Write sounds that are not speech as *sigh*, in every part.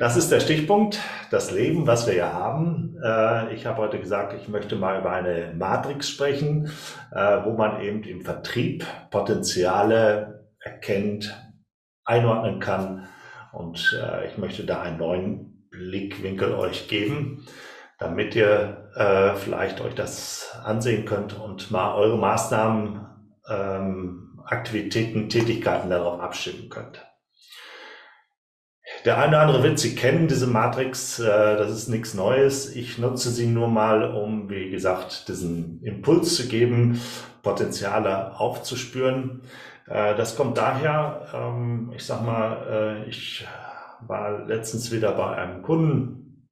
Das ist der Stichpunkt, das Leben, was wir ja haben. Äh, ich habe heute gesagt, ich möchte mal über eine Matrix sprechen, äh, wo man eben im Vertrieb Potenziale erkennt, einordnen kann. Und äh, ich möchte da einen neuen Blickwinkel euch geben, damit ihr vielleicht euch das ansehen könnt und mal eure Maßnahmen, ähm, Aktivitäten, Tätigkeiten darauf abstimmen könnt. Der eine oder andere wird sie kennen, diese Matrix, äh, das ist nichts Neues. Ich nutze sie nur mal, um, wie gesagt, diesen Impuls zu geben, Potenziale aufzuspüren. Äh, das kommt daher, ähm, ich sag mal, äh, ich war letztens wieder bei einem Kunden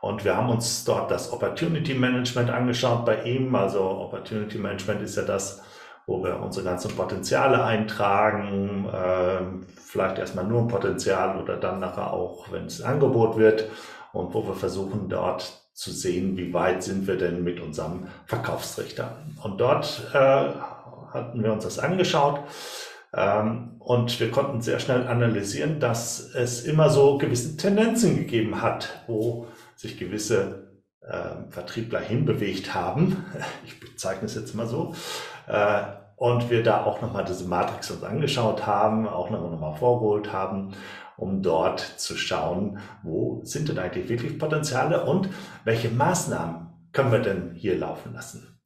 und wir haben uns dort das Opportunity Management angeschaut bei ihm. Also Opportunity Management ist ja das, wo wir unsere ganzen Potenziale eintragen, äh, vielleicht erstmal nur ein Potenzial oder dann nachher auch, wenn es ein Angebot wird und wo wir versuchen dort zu sehen, wie weit sind wir denn mit unserem Verkaufsrichter. Und dort äh, hatten wir uns das angeschaut ähm, und wir konnten sehr schnell analysieren, dass es immer so gewisse Tendenzen gegeben hat, wo sich gewisse äh, Vertriebler hinbewegt haben. *laughs* Ich bezeichne es jetzt mal so. Und wir da auch nochmal diese Matrix uns angeschaut haben, auch nochmal noch mal vorgeholt haben, um dort zu schauen, wo sind denn eigentlich wirklich Potenziale und welche Maßnahmen können wir denn hier laufen lassen,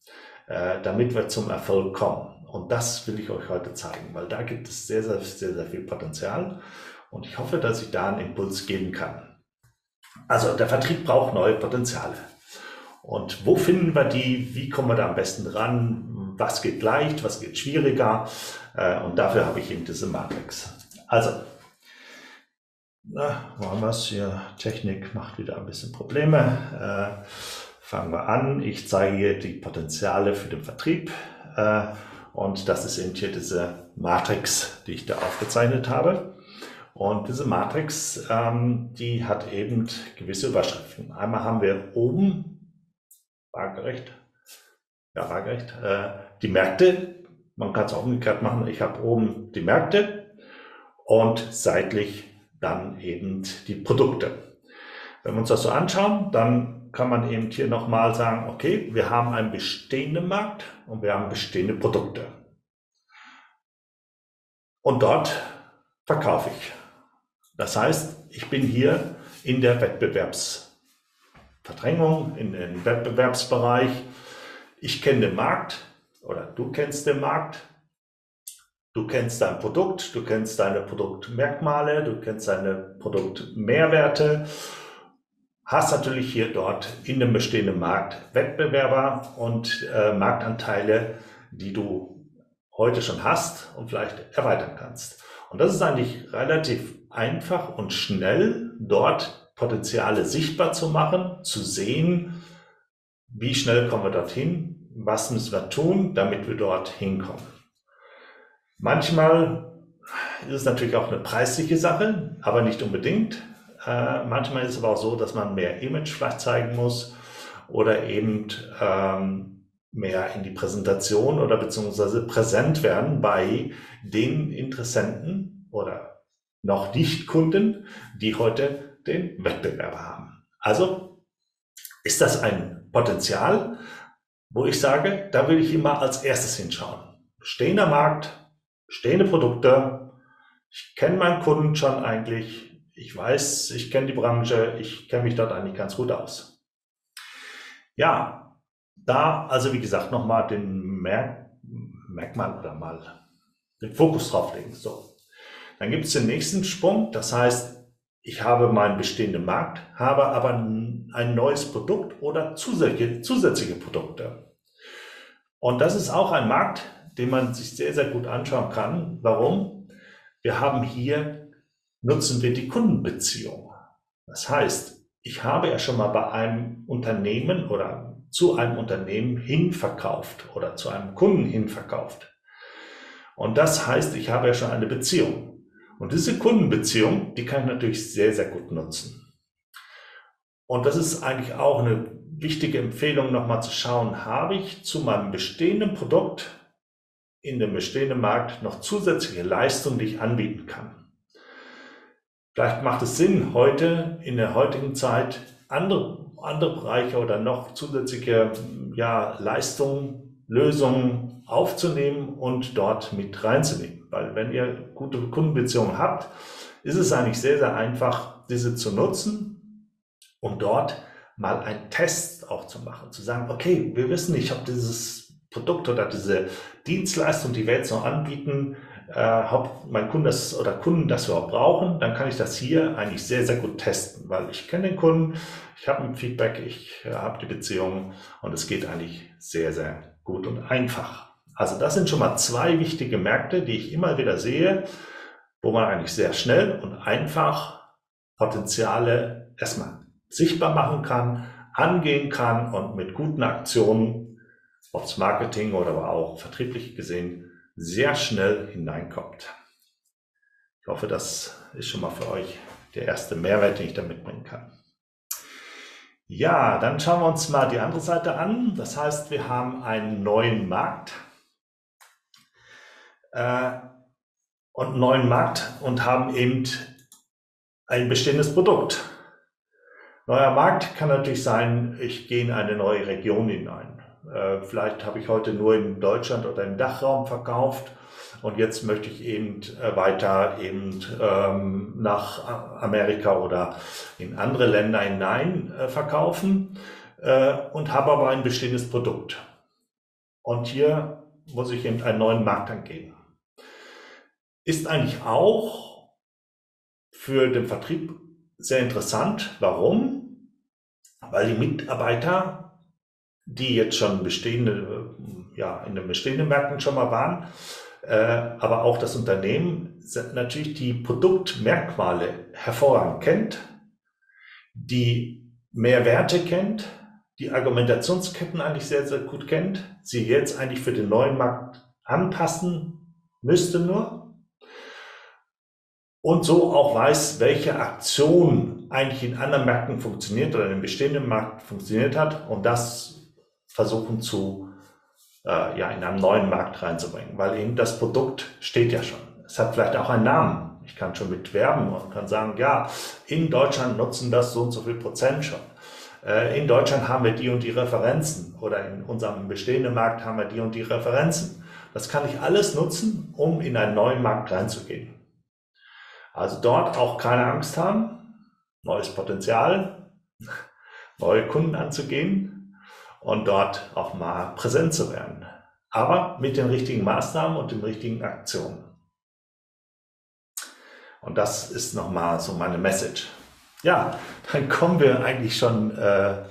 äh, damit wir zum Erfolg kommen. Und das will ich euch heute zeigen, weil da gibt es sehr, sehr, sehr, sehr viel Potenzial und ich hoffe, dass ich da einen Impuls geben kann. Also der Vertrieb braucht neue Potenziale. Und wo finden wir die? Wie kommen wir da am besten ran? Was geht leicht, was geht schwieriger. Äh, und dafür habe ich eben diese Matrix. Also, na, wo haben wir es hier? Technik macht wieder ein bisschen Probleme. Äh, fangen wir an. Ich zeige hier die Potenziale für den Vertrieb. Äh, und das ist eben hier diese Matrix, die ich da aufgezeichnet habe. Und diese Matrix, ähm, die hat eben gewisse Überschriften. Einmal haben wir oben, waagerecht, ja, waagerecht, äh, die Märkte. Man kann es auch umgekehrt machen. Ich habe oben die Märkte und seitlich dann eben die Produkte. Wenn wir uns das so anschauen, dann kann man eben hier nochmal sagen, okay, wir haben einen bestehenden Markt und wir haben bestehende Produkte. Und dort verkaufe ich. Das heißt, ich bin hier in der Wettbewerbsverdrängung, in den Wettbewerbsbereich ich kenne den Markt oder du kennst den Markt, du kennst dein Produkt, du kennst deine Produktmerkmale, du kennst deine Produktmehrwerte, hast natürlich hier dort in dem bestehenden Markt Wettbewerber und äh, Marktanteile, die du heute schon hast und vielleicht erweitern kannst. Und das ist eigentlich relativ einfach und schnell, dort Potenziale sichtbar zu machen, zu sehen, wie schnell kommen wir dorthin? Was müssen wir tun, damit wir dort hinkommen? Manchmal ist es natürlich auch eine preisliche Sache, aber nicht unbedingt. Äh, manchmal ist es aber auch so, dass man mehr Image vielleicht zeigen muss oder eben ähm, mehr in die Präsentation oder beziehungsweise präsent werden bei den Interessenten oder noch nicht Kunden, die heute den Wettbewerber haben. Also ist das ein Potenzial, wo ich sage, da will ich immer als erstes hinschauen. Stehender Markt, stehende Produkte, ich kenne meinen Kunden schon eigentlich, ich weiß, ich kenne die Branche, ich kenne mich dort eigentlich ganz gut aus. Ja, da also wie gesagt nochmal den Merk Merkmal oder mal den Fokus drauf legen. So. Dann gibt es den nächsten Sprung, das heißt, ich habe meinen bestehenden Markt, habe aber ein neues Produkt oder zusätzliche, zusätzliche Produkte. Und das ist auch ein Markt, den man sich sehr, sehr gut anschauen kann. Warum? Wir haben hier, nutzen wir die Kundenbeziehung. Das heißt, ich habe ja schon mal bei einem Unternehmen oder zu einem Unternehmen hinverkauft oder zu einem Kunden hinverkauft. Und das heißt, ich habe ja schon eine Beziehung. Und diese Kundenbeziehung, die kann ich natürlich sehr, sehr gut nutzen. Und das ist eigentlich auch eine wichtige Empfehlung, nochmal zu schauen, habe ich zu meinem bestehenden Produkt in dem bestehenden Markt noch zusätzliche Leistungen, die ich anbieten kann. Vielleicht macht es Sinn, heute in der heutigen Zeit andere, andere Bereiche oder noch zusätzliche ja, Leistungen, Lösungen aufzunehmen und dort mit reinzunehmen. Weil wenn ihr gute Kundenbeziehungen habt, ist es eigentlich sehr, sehr einfach, diese zu nutzen, um dort mal einen Test auch zu machen. Zu sagen, okay, wir wissen nicht, ob dieses Produkt oder diese Dienstleistung, die wir jetzt noch anbieten, äh, ob mein Kunde das oder Kunden das überhaupt brauchen, dann kann ich das hier eigentlich sehr, sehr gut testen, weil ich kenne den Kunden, ich habe ein Feedback, ich äh, habe die Beziehung und es geht eigentlich sehr, sehr gut und einfach. Also das sind schon mal zwei wichtige Märkte, die ich immer wieder sehe, wo man eigentlich sehr schnell und einfach Potenziale erstmal sichtbar machen kann, angehen kann und mit guten Aktionen, es Marketing oder aber auch vertrieblich gesehen, sehr schnell hineinkommt. Ich hoffe, das ist schon mal für euch der erste Mehrwert, den ich da mitbringen kann. Ja, dann schauen wir uns mal die andere Seite an. Das heißt, wir haben einen neuen Markt äh, und neuen Markt und haben eben ein bestehendes Produkt. Neuer Markt kann natürlich sein, ich gehe in eine neue Region hinein. Äh, vielleicht habe ich heute nur in Deutschland oder im Dachraum verkauft und jetzt möchte ich eben äh, weiter eben ähm, nach Amerika oder in andere Länder hinein äh, verkaufen und habe aber ein bestehendes Produkt. Und hier muss ich eben einen neuen Markt angehen. Ist eigentlich auch für den Vertrieb sehr interessant. Warum? Weil die Mitarbeiter, die jetzt schon bestehende, ja, in den bestehenden Märkten schon mal waren, äh, aber auch das Unternehmen natürlich die Produktmerkmale hervorragend kennt, die Mehrwerte kennt, die Argumentationsketten eigentlich sehr, sehr gut kennt, sie jetzt eigentlich für den neuen Markt anpassen müsste nur und so auch weiß, welche Aktion eigentlich in anderen Märkten funktioniert oder in dem bestehenden Markt funktioniert hat und das versuchen zu äh, ja, in einem neuen Markt reinzubringen, weil eben das Produkt steht ja schon. Es hat vielleicht auch einen Namen. Ich kann schon mit werben und kann sagen, ja, in Deutschland nutzen das so und so viel Prozent schon. Äh, in Deutschland haben wir die und die Referenzen oder in unserem bestehenden Markt haben wir die und die Referenzen. Das kann ich alles nutzen, um in einen neuen Markt reinzugehen. Also dort auch keine Angst haben, neues Potenzial, neue Kunden anzugehen und dort auch mal präsent zu werden. Aber mit den richtigen Maßnahmen und den richtigen Aktionen. Und das ist nochmal so meine Message. Ja, dann kommen wir eigentlich schon äh,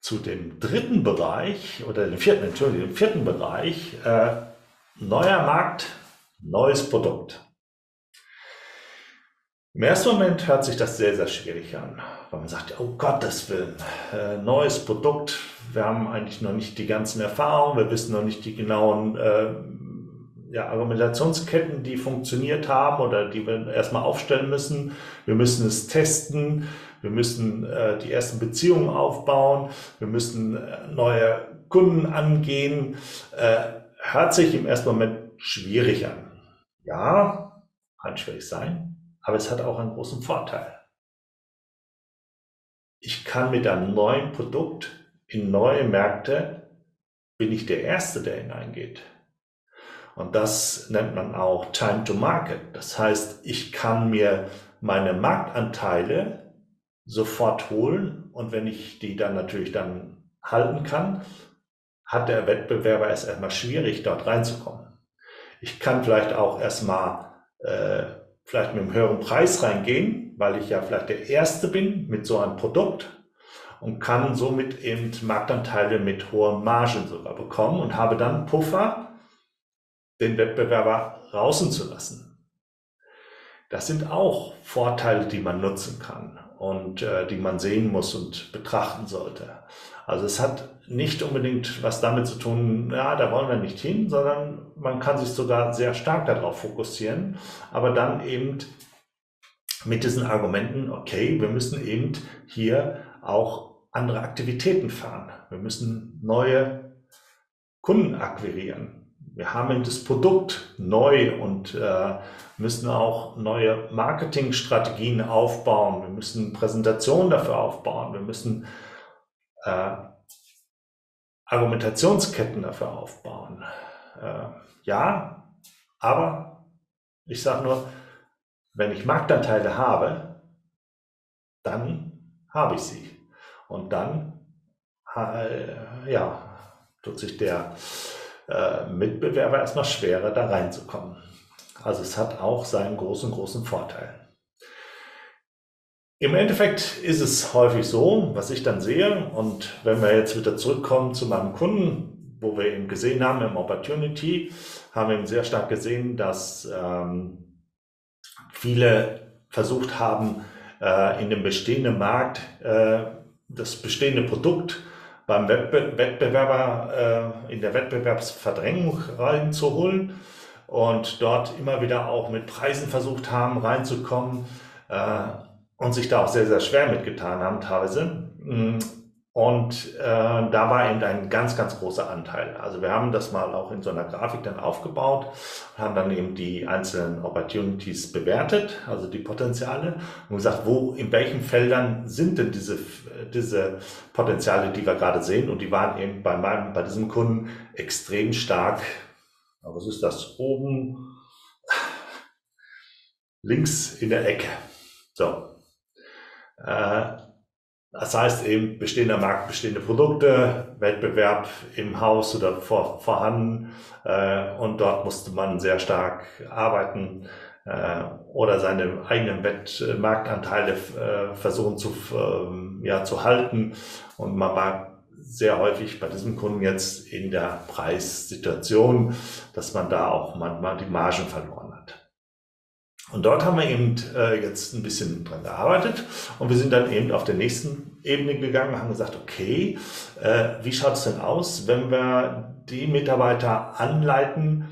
zu dem dritten Bereich oder dem vierten, Entschuldigung, dem vierten Bereich. Äh, neuer Markt, neues Produkt. Im ersten Moment hört sich das sehr, sehr schwierig an, weil man sagt, oh Gottes Willen, äh, neues Produkt, wir haben eigentlich noch nicht die ganzen Erfahrungen, wir wissen noch nicht die genauen äh, ja, Argumentationsketten, die funktioniert haben oder die wir erstmal aufstellen müssen. Wir müssen es testen, wir müssen äh, die ersten Beziehungen aufbauen, wir müssen äh, neue Kunden angehen. Äh, hört sich im ersten Moment schwierig an. Ja, kann schwierig sein aber es hat auch einen großen Vorteil. Ich kann mit einem neuen Produkt in neue Märkte, bin ich der Erste, der hineingeht. Und das nennt man auch Time to Market. Das heißt, ich kann mir meine Marktanteile sofort holen und wenn ich die dann natürlich dann halten kann, hat der Wettbewerber es erstmal schwierig, dort reinzukommen. Ich kann vielleicht auch erstmal äh, vielleicht mit einem höheren Preis reingehen, weil ich ja vielleicht der Erste bin mit so einem Produkt und kann somit eben Marktanteile mit hohen Margen sogar bekommen und habe dann Puffer, den Wettbewerber draußen zu lassen. Das sind auch Vorteile, die man nutzen kann und äh, die man sehen muss und betrachten sollte. Also es hat nicht unbedingt was damit zu tun, ja, da wollen wir nicht hin, sondern man kann sich sogar sehr stark darauf fokussieren, aber dann eben mit diesen Argumenten, okay, wir müssen eben hier auch andere Aktivitäten fahren. Wir müssen neue Kunden akquirieren. wir haben das Produkt neu und äh, müssen auch neue Marketingstrategien aufbauen. Wir müssen Präsentationen dafür aufbauen. Wir müssen äh, Argumentationsketten dafür aufbauen. Äh, ja, aber ich sage nur, wenn ich Marktanteile habe, dann habe ich sie. Und dann äh, ja, tut sich der äh, Mitbewerber erstmal schwerer, da reinzukommen. Also es hat auch seinen großen, großen Vorteil. Im Endeffekt ist es häufig so, was ich dann sehe, und wenn wir jetzt wieder zurückkommen zu meinem Kunden, wo wir eben gesehen haben im Opportunity, haben wir eben sehr stark gesehen, dass ähm, viele versucht haben, äh, in dem bestehenden Markt äh, das bestehende Produkt beim Wettbewerber äh, in der Wettbewerbsverdrängung reinzuholen und dort immer wieder auch mit Preisen versucht haben reinzukommen äh, und sich da auch sehr, sehr schwer mitgetan haben teilweise. Mm, und äh, da war eben ein ganz, ganz großer Anteil. Also wir haben das mal auch in so einer Grafik dann aufgebaut, haben dann eben die einzelnen Opportunities bewertet, also die Potenziale, und gesagt, wo, in welchen Feldern sind denn diese, diese Potenziale, die wir gerade sehen? Und die waren eben bei meinem, bei diesem Kunden extrem stark. Was ist das? Oben links in der Ecke. So. Äh, das heißt eben bestehender Markt, bestehende Produkte, Wettbewerb im Haus oder vor, vorhanden äh, und dort musste man sehr stark arbeiten äh, oder seine eigenen Wettmarktanteile versuchen zu, äh, ja, zu halten und man war sehr häufig bei diesem Kunden jetzt in der Preissituation, dass man da auch manchmal die Margen verloren. Und dort haben wir eben äh, jetzt ein bisschen dran gearbeitet. Und wir sind dann eben auf der nächsten Ebene gegangen und haben gesagt, okay, äh, wie schaut es denn aus, wenn wir die Mitarbeiter anleiten,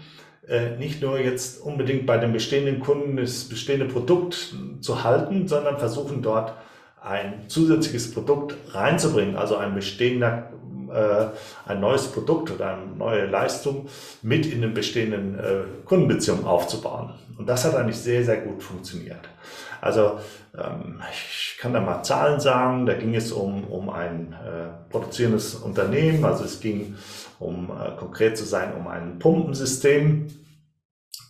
äh, nicht nur jetzt unbedingt bei den bestehenden Kunden das bestehende Produkt zu halten, sondern versuchen dort ein zusätzliches Produkt reinzubringen, also ein bestehender äh, ein neues Produkt oder eine neue Leistung mit in den bestehenden äh, Kundenbeziehungen aufzubauen. Und das hat eigentlich sehr, sehr gut funktioniert. Also ähm, ich kann da mal Zahlen sagen, da ging es um, um ein äh, produzierendes Unternehmen, also es ging um konkret zu sein, um ein Pumpensystem.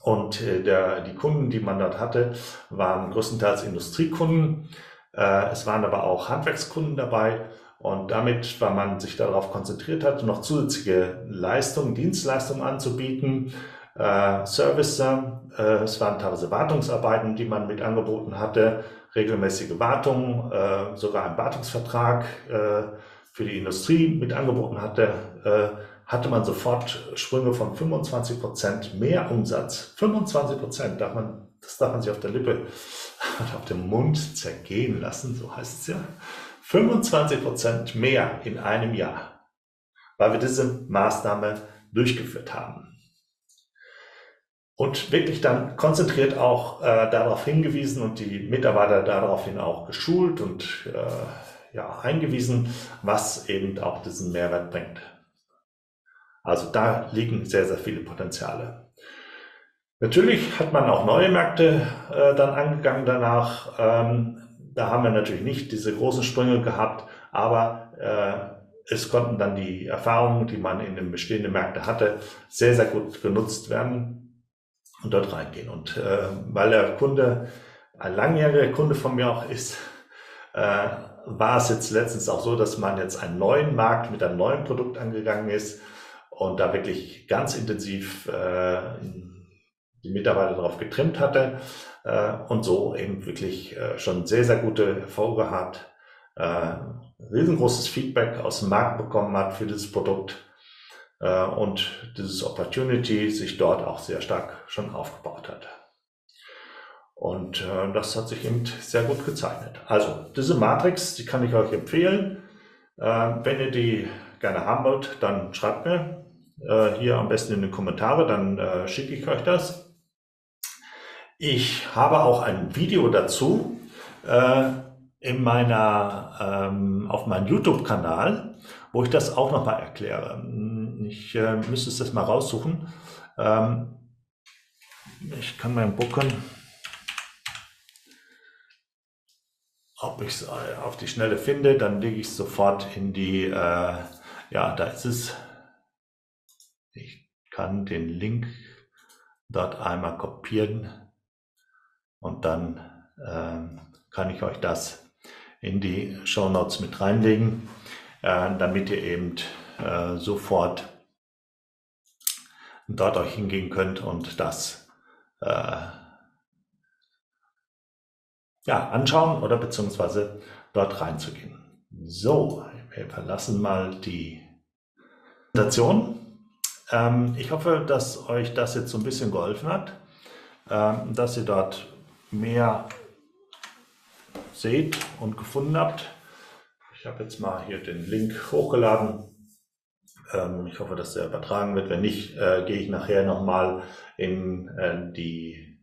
Und der, die Kunden, die man dort hatte, waren größtenteils Industriekunden. Es waren aber auch Handwerkskunden dabei und damit, weil man sich darauf konzentriert hat, noch zusätzliche Leistungen, Dienstleistungen anzubieten, äh, Service, äh, es waren teilweise Wartungsarbeiten, die man mit angeboten hatte, regelmäßige Wartungen, äh, sogar ein Wartungsvertrag äh, für die Industrie mit angeboten hatte, äh, hatte man sofort Sprünge von 25 Prozent mehr Umsatz. 25 Prozent, darf man, das darf man sich auf der Lippe, auf dem Mund zergehen lassen, so heißt es ja. 25 Prozent mehr in einem Jahr, weil wir diese Maßnahme durchgeführt haben. Und wirklich dann konzentriert auch äh, darauf hingewiesen und die Mitarbeiter daraufhin auch geschult und äh, ja, eingewiesen, was eben auch diesen Mehrwert bringt. Also da liegen sehr, sehr viele Potenziale. Natürlich hat man auch neue Märkte äh, dann angegangen danach. Ähm, da haben wir natürlich nicht diese großen Sprünge gehabt, aber äh, es konnten dann die Erfahrungen, die man in den bestehenden Märkten hatte, sehr, sehr gut genutzt werden und dort reingehen. Und äh, weil der Kunde ein langjähriger Kunde von mir auch ist, äh, war es jetzt letztens auch so, dass man jetzt einen neuen Markt mit einem neuen Produkt angegangen ist und da wirklich ganz intensiv äh, die Mitarbeiter darauf getrimmt hatte äh, und so eben wirklich äh, schon sehr, sehr gute Erfolge hat, äh, riesengroßes Feedback aus dem Markt bekommen hat für dieses Produkt äh, und dieses Opportunity sich dort auch sehr stark schon aufgebaut hat. Und äh, das hat sich eben sehr gut gezeichnet. Also diese Matrix, die kann ich euch empfehlen. Äh, wenn ihr die gerne haben wollt, dann schreibt mir äh, hier am besten in die Kommentare, dann äh, schicke ich euch das. Ich habe auch ein Video dazu äh, in meiner, ähm, auf meinem YouTube-Kanal, wo ich das auch nochmal erkläre. Ich äh, müsste es das mal raussuchen. Ähm, ich kann mal gucken, ob ich es auf die Schnelle finde. Dann lege ich es sofort in die, äh, ja, da ist es. Ich kann den Link dort einmal kopieren und dann ähm, kann ich euch das in die Show Notes mit reinlegen, äh, damit ihr eben äh, sofort dort euch hingehen könnt und das äh, ja, anschauen oder beziehungsweise dort reinzugehen. So, wir verlassen mal die Präsentation. Ähm, ich hoffe, dass euch das jetzt so ein bisschen geholfen hat, ähm, dass ihr dort mehr seht und gefunden habt. Ich habe jetzt mal hier den Link hochgeladen. Ähm, ich hoffe, dass der übertragen wird. Wenn nicht, äh, gehe ich nachher nochmal in äh, die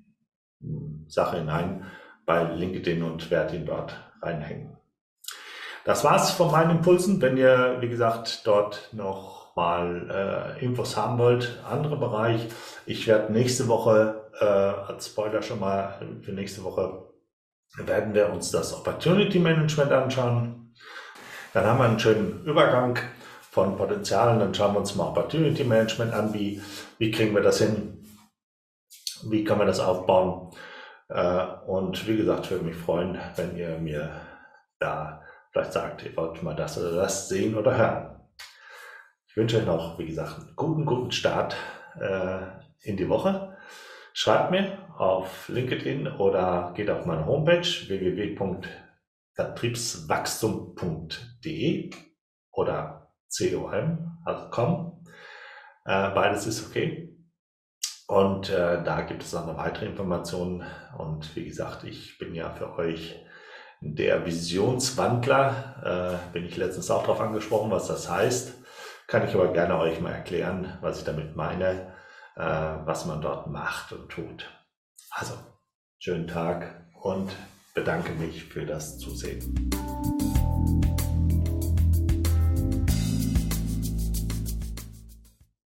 hm, Sache hinein bei LinkedIn und werde ihn dort reinhängen. Das war's von meinen Impulsen. Wenn ihr, wie gesagt, dort noch mal äh, Infos haben wollt, andere Bereich. Ich werde nächste Woche, äh, als Spoiler schon mal für nächste Woche werden wir uns das Opportunity Management anschauen. Dann haben wir einen schönen Übergang von Potenzialen. Dann schauen wir uns mal Opportunity Management an. Wie, wie kriegen wir das hin? Wie kann man das aufbauen? Äh, und wie gesagt, würde mich freuen, wenn ihr mir da vielleicht sagt, ihr wollt mal das oder das sehen oder hören. Ich wünsche euch noch, wie gesagt, einen guten, guten Start äh, in die Woche. Schreibt mir auf LinkedIn oder geht auf meine Homepage www.vertriebswachstum.de oder com. Äh, beides ist okay. Und äh, da gibt es auch noch weitere Informationen. Und wie gesagt, ich bin ja für euch der Visionswandler. Äh, bin ich letztens auch darauf angesprochen, was das heißt. Kann ich aber gerne euch mal erklären, was ich damit meine äh, was man dort macht und tut. Also, schönen Tag und bedanke mich für das Zusehen.